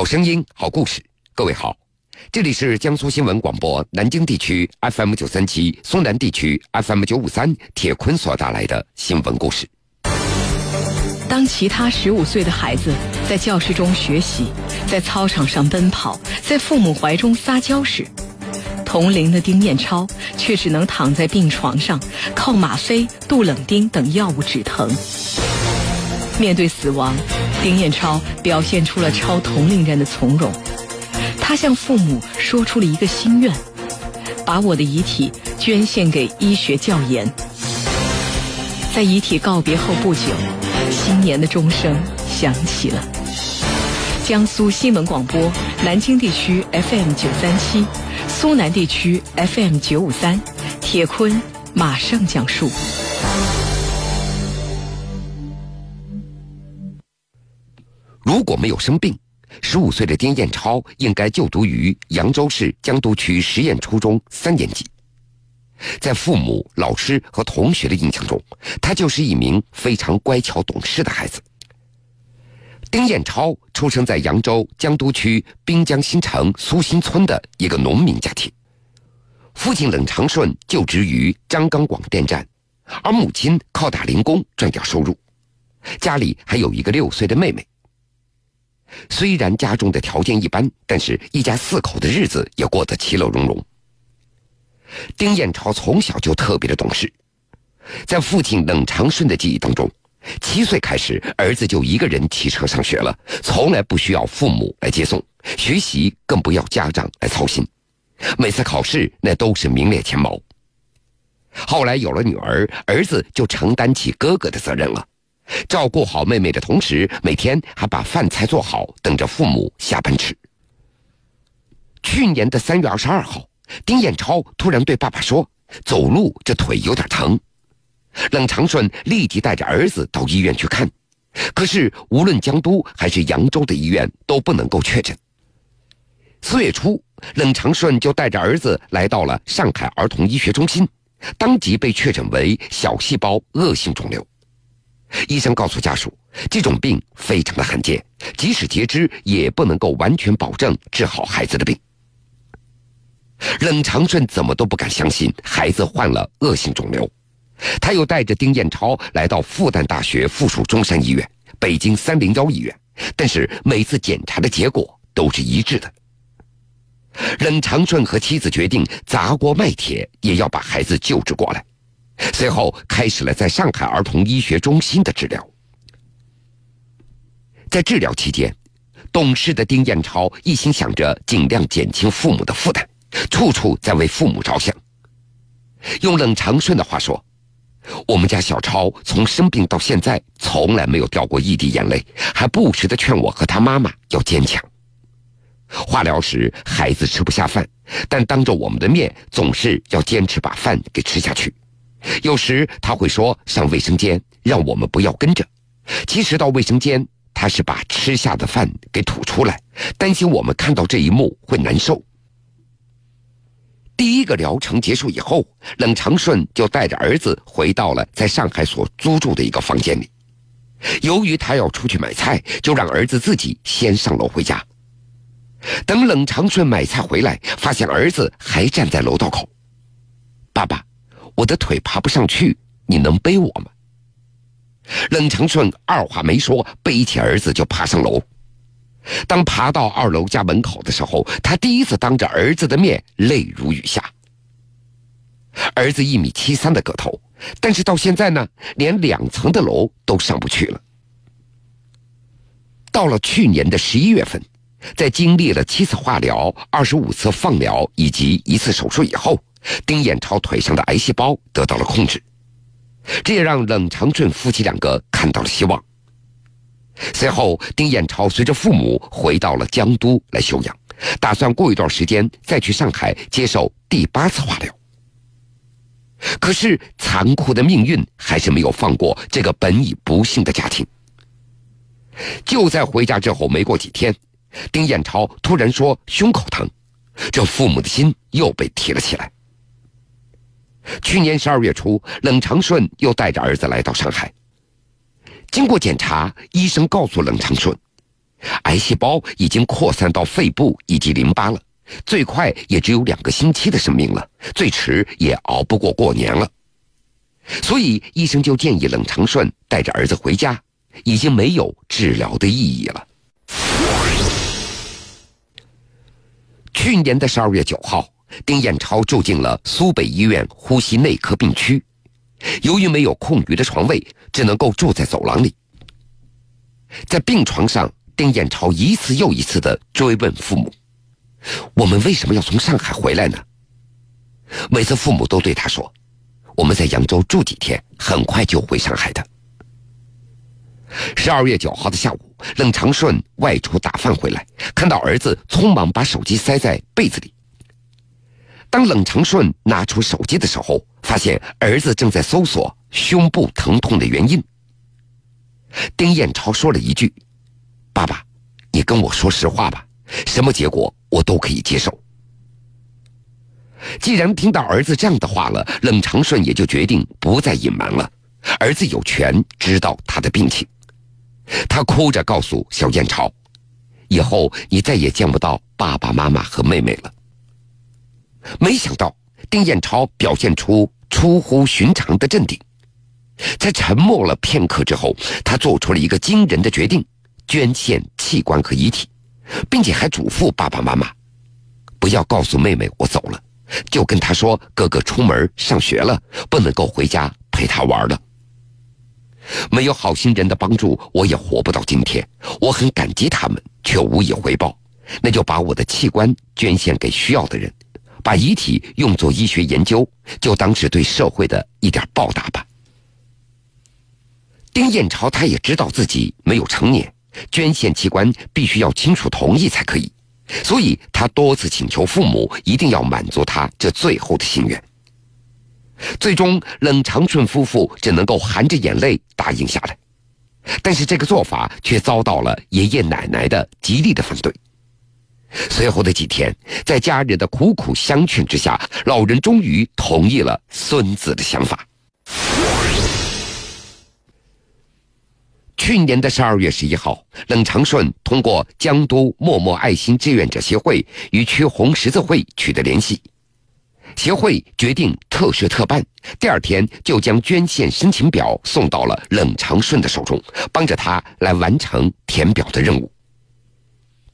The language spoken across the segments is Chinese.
好声音，好故事。各位好，这里是江苏新闻广播南京地区 FM 九三七、松南地区 FM 九五三铁坤所带来的新闻故事。当其他十五岁的孩子在教室中学习，在操场上奔跑，在父母怀中撒娇时，同龄的丁彦超却只能躺在病床上，靠吗啡、杜冷丁等药物止疼。面对死亡，丁彦超表现出了超同龄人的从容。他向父母说出了一个心愿：把我的遗体捐献给医学教研。在遗体告别后不久，新年的钟声响起了。江苏新闻广播南京地区 FM 九三七，苏南地区 FM 九五三，铁坤马上讲述。如果没有生病，十五岁的丁彦超应该就读于扬州市江都区实验初中三年级。在父母、老师和同学的印象中，他就是一名非常乖巧懂事的孩子。丁彦超出生在扬州江都区滨江新城苏新村的一个农民家庭，父亲冷长顺就职于张刚广电站，而母亲靠打零工赚点收入，家里还有一个六岁的妹妹。虽然家中的条件一般，但是一家四口的日子也过得其乐融融。丁彦超从小就特别的懂事，在父亲冷长顺的记忆当中，七岁开始，儿子就一个人骑车上学了，从来不需要父母来接送，学习更不要家长来操心，每次考试那都是名列前茅。后来有了女儿，儿子就承担起哥哥的责任了。照顾好妹妹的同时，每天还把饭菜做好，等着父母下班吃。去年的三月二十二号，丁彦超突然对爸爸说：“走路这腿有点疼。”冷长顺立即带着儿子到医院去看，可是无论江都还是扬州的医院都不能够确诊。四月初，冷长顺就带着儿子来到了上海儿童医学中心，当即被确诊为小细胞恶性肿瘤。医生告诉家属，这种病非常的罕见，即使截肢也不能够完全保证治好孩子的病。冷长顺怎么都不敢相信孩子患了恶性肿瘤，他又带着丁彦超来到复旦大学附属中山医院、北京三零幺医院，但是每次检查的结果都是一致的。冷长顺和妻子决定砸锅卖铁，也要把孩子救治过来。随后开始了在上海儿童医学中心的治疗。在治疗期间，懂事的丁彦超一心想着尽量减轻父母的负担，处处在为父母着想。用冷长顺的话说：“我们家小超从生病到现在，从来没有掉过一滴眼泪，还不时的劝我和他妈妈要坚强。化疗时孩子吃不下饭，但当着我们的面，总是要坚持把饭给吃下去。”有时他会说上卫生间，让我们不要跟着。其实到卫生间，他是把吃下的饭给吐出来，担心我们看到这一幕会难受。第一个疗程结束以后，冷长顺就带着儿子回到了在上海所租住的一个房间里。由于他要出去买菜，就让儿子自己先上楼回家。等冷长顺买菜回来，发现儿子还站在楼道口。爸爸。我的腿爬不上去，你能背我吗？冷长顺二话没说，背起儿子就爬上楼。当爬到二楼家门口的时候，他第一次当着儿子的面泪如雨下。儿子一米七三的个头，但是到现在呢，连两层的楼都上不去了。到了去年的十一月份，在经历了七次化疗、二十五次放疗以及一次手术以后。丁彦超腿上的癌细胞得到了控制，这也让冷长顺夫妻两个看到了希望。随后，丁彦超随着父母回到了江都来休养，打算过一段时间再去上海接受第八次化疗。可是，残酷的命运还是没有放过这个本已不幸的家庭。就在回家之后没过几天，丁彦超突然说胸口疼，这父母的心又被提了起来。去年十二月初，冷长顺又带着儿子来到上海。经过检查，医生告诉冷长顺，癌细胞已经扩散到肺部以及淋巴了，最快也只有两个星期的生命了，最迟也熬不过过年了。所以医生就建议冷长顺带着儿子回家，已经没有治疗的意义了。去年的十二月九号，丁彦超住进了苏北医院呼吸内科病区，由于没有空余的床位，只能够住在走廊里。在病床上，丁彦超一次又一次的追问父母：“我们为什么要从上海回来呢？”每次父母都对他说：“我们在扬州住几天，很快就回上海的。”十二月九号的下午，冷长顺外出打饭回来，看到儿子匆忙把手机塞在被子里。当冷长顺拿出手机的时候，发现儿子正在搜索胸部疼痛的原因。丁彦超说了一句：“爸爸，你跟我说实话吧，什么结果我都可以接受。”既然听到儿子这样的话了，冷长顺也就决定不再隐瞒了。儿子有权知道他的病情。他哭着告诉小燕超：“以后你再也见不到爸爸妈妈和妹妹了。”没想到丁彦超表现出出乎寻常的镇定，在沉默了片刻之后，他做出了一个惊人的决定：捐献器官和遗体，并且还嘱咐爸爸妈妈，不要告诉妹妹我走了，就跟她说哥哥出门上学了，不能够回家陪他玩了。没有好心人的帮助，我也活不到今天。我很感激他们，却无以回报。那就把我的器官捐献给需要的人，把遗体用作医学研究，就当是对社会的一点报答吧。丁彦超他也知道自己没有成年，捐献器官必须要亲属同意才可以，所以他多次请求父母一定要满足他这最后的心愿。最终，冷长顺夫妇只能够含着眼泪答应下来，但是这个做法却遭到了爷爷奶奶的极力的反对。随后的几天，在家人的苦苦相劝之下，老人终于同意了孙子的想法。去年的十二月十一号，冷长顺通过江都默默爱心志愿者协会与区红十字会取得联系。协会决定特事特办，第二天就将捐献申请表送到了冷长顺的手中，帮着他来完成填表的任务。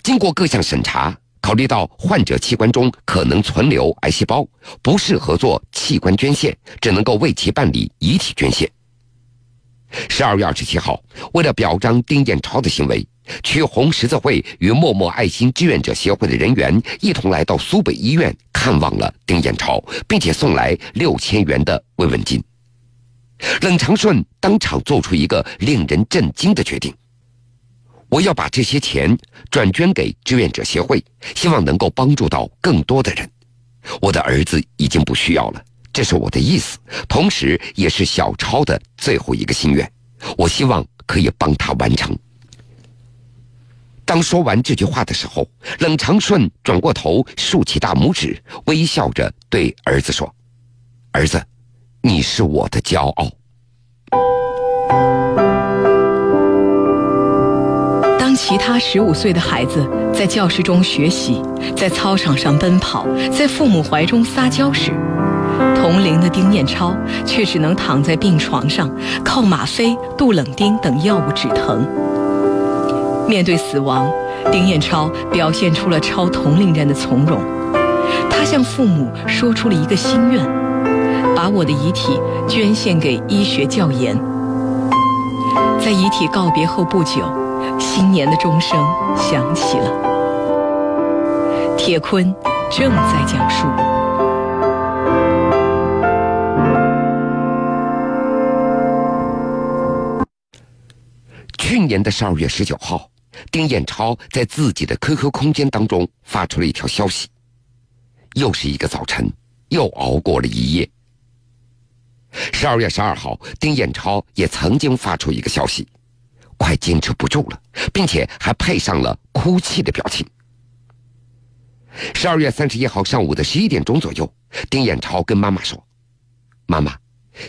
经过各项审查，考虑到患者器官中可能存留癌细胞，不适合做器官捐献，只能够为其办理遗体捐献。十二月二十七号，为了表彰丁彦超的行为。去红十字会与默默爱心志愿者协会的人员一同来到苏北医院看望了丁彦超，并且送来六千元的慰问金。冷长顺当场做出一个令人震惊的决定：我要把这些钱转捐给志愿者协会，希望能够帮助到更多的人。我的儿子已经不需要了，这是我的意思，同时也是小超的最后一个心愿。我希望可以帮他完成。当说完这句话的时候，冷长顺转过头，竖起大拇指，微笑着对儿子说：“儿子，你是我的骄傲。”其他十五岁的孩子在教室中学习，在操场上奔跑，在父母怀中撒娇时，同龄的丁彦超却只能躺在病床上，靠吗啡、杜冷丁等药物止疼。面对死亡，丁彦超表现出了超同龄人的从容。他向父母说出了一个心愿：把我的遗体捐献给医学教研。在遗体告别后不久，新年的钟声响起了。铁坤正在讲述。去年的十二月十九号。丁彦超在自己的 QQ 空间当中发出了一条消息：“又是一个早晨，又熬过了一夜。”十二月十二号，丁彦超也曾经发出一个消息：“快坚持不住了，并且还配上了哭泣的表情。”十二月三十一号上午的十一点钟左右，丁彦超跟妈妈说：“妈妈，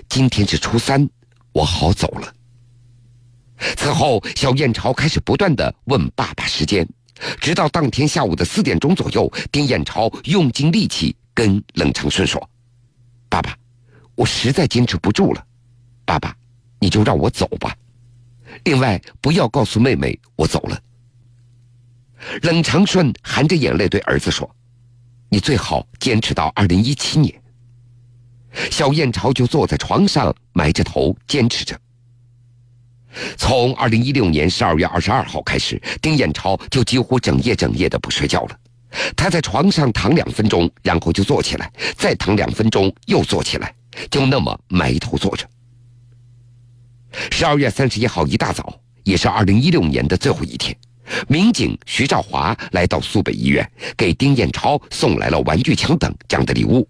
今天是初三，我好走了。”此后，小燕朝开始不断的问爸爸时间，直到当天下午的四点钟左右，丁彦超用尽力气跟冷长顺说：“爸爸，我实在坚持不住了，爸爸，你就让我走吧。另外，不要告诉妹妹我走了。”冷长顺含着眼泪对儿子说：“你最好坚持到二零一七年。”小燕朝就坐在床上埋着头坚持着。从二零一六年十二月二十二号开始，丁彦超就几乎整夜整夜的不睡觉了。他在床上躺两分钟，然后就坐起来，再躺两分钟，又坐起来，就那么埋头坐着。十二月三十一号一大早，也是二零一六年的最后一天，民警徐兆华来到苏北医院，给丁彦超送来了玩具枪等这样的礼物。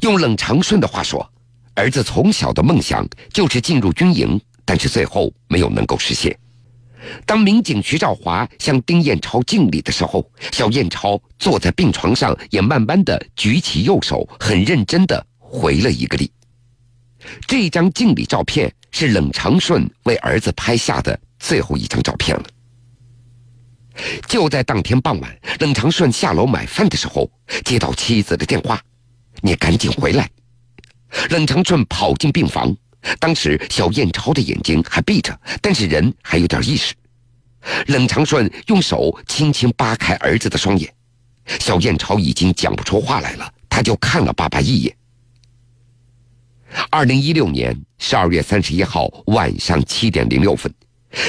用冷长顺的话说，儿子从小的梦想就是进入军营。但是最后没有能够实现。当民警徐兆华向丁彦超敬礼的时候，小彦超坐在病床上，也慢慢的举起右手，很认真的回了一个礼。这张敬礼照片是冷长顺为儿子拍下的最后一张照片了。就在当天傍晚，冷长顺下楼买饭的时候，接到妻子的电话：“你赶紧回来！”冷长顺跑进病房。当时小燕超的眼睛还闭着，但是人还有点意识。冷长顺用手轻轻扒开儿子的双眼，小燕超已经讲不出话来了，他就看了爸爸一眼。二零一六年十二月三十一号晚上七点零六分，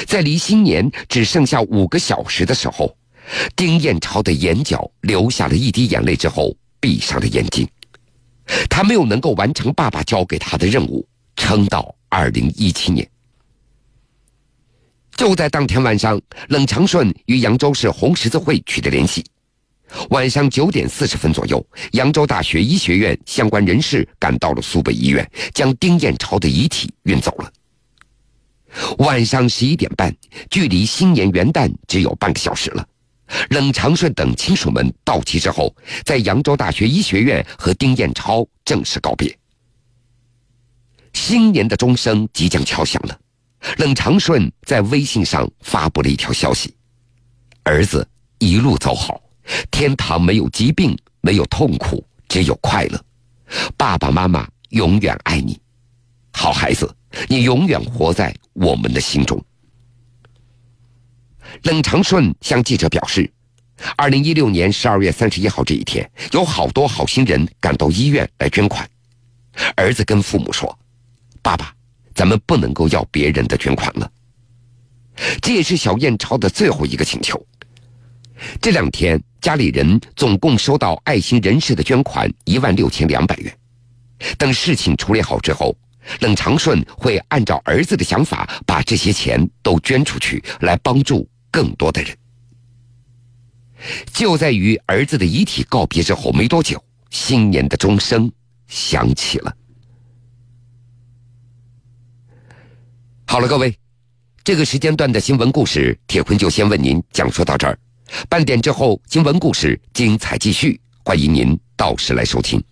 在离新年只剩下五个小时的时候，丁彦超的眼角流下了一滴眼泪之后，闭上了眼睛。他没有能够完成爸爸交给他的任务。撑到二零一七年，就在当天晚上，冷长顺与扬州市红十字会取得联系。晚上九点四十分左右，扬州大学医学院相关人士赶到了苏北医院，将丁彦超的遗体运走了。晚上十一点半，距离新年元旦只有半个小时了。冷长顺等亲属们到齐之后，在扬州大学医学院和丁彦超正式告别。新年的钟声即将敲响了，冷长顺在微信上发布了一条消息：“儿子一路走好，天堂没有疾病，没有痛苦，只有快乐。爸爸妈妈永远爱你，好孩子，你永远活在我们的心中。”冷长顺向记者表示：“二零一六年十二月三十一号这一天，有好多好心人赶到医院来捐款。”儿子跟父母说。爸爸，咱们不能够要别人的捐款了。这也是小燕超的最后一个请求。这两天家里人总共收到爱心人士的捐款一万六千两百元。等事情处理好之后，冷长顺会按照儿子的想法，把这些钱都捐出去，来帮助更多的人。就在与儿子的遗体告别之后没多久，新年的钟声响起了。好了，各位，这个时间段的新闻故事，铁坤就先为您讲述到这儿。半点之后，新闻故事精彩继续，欢迎您到时来收听。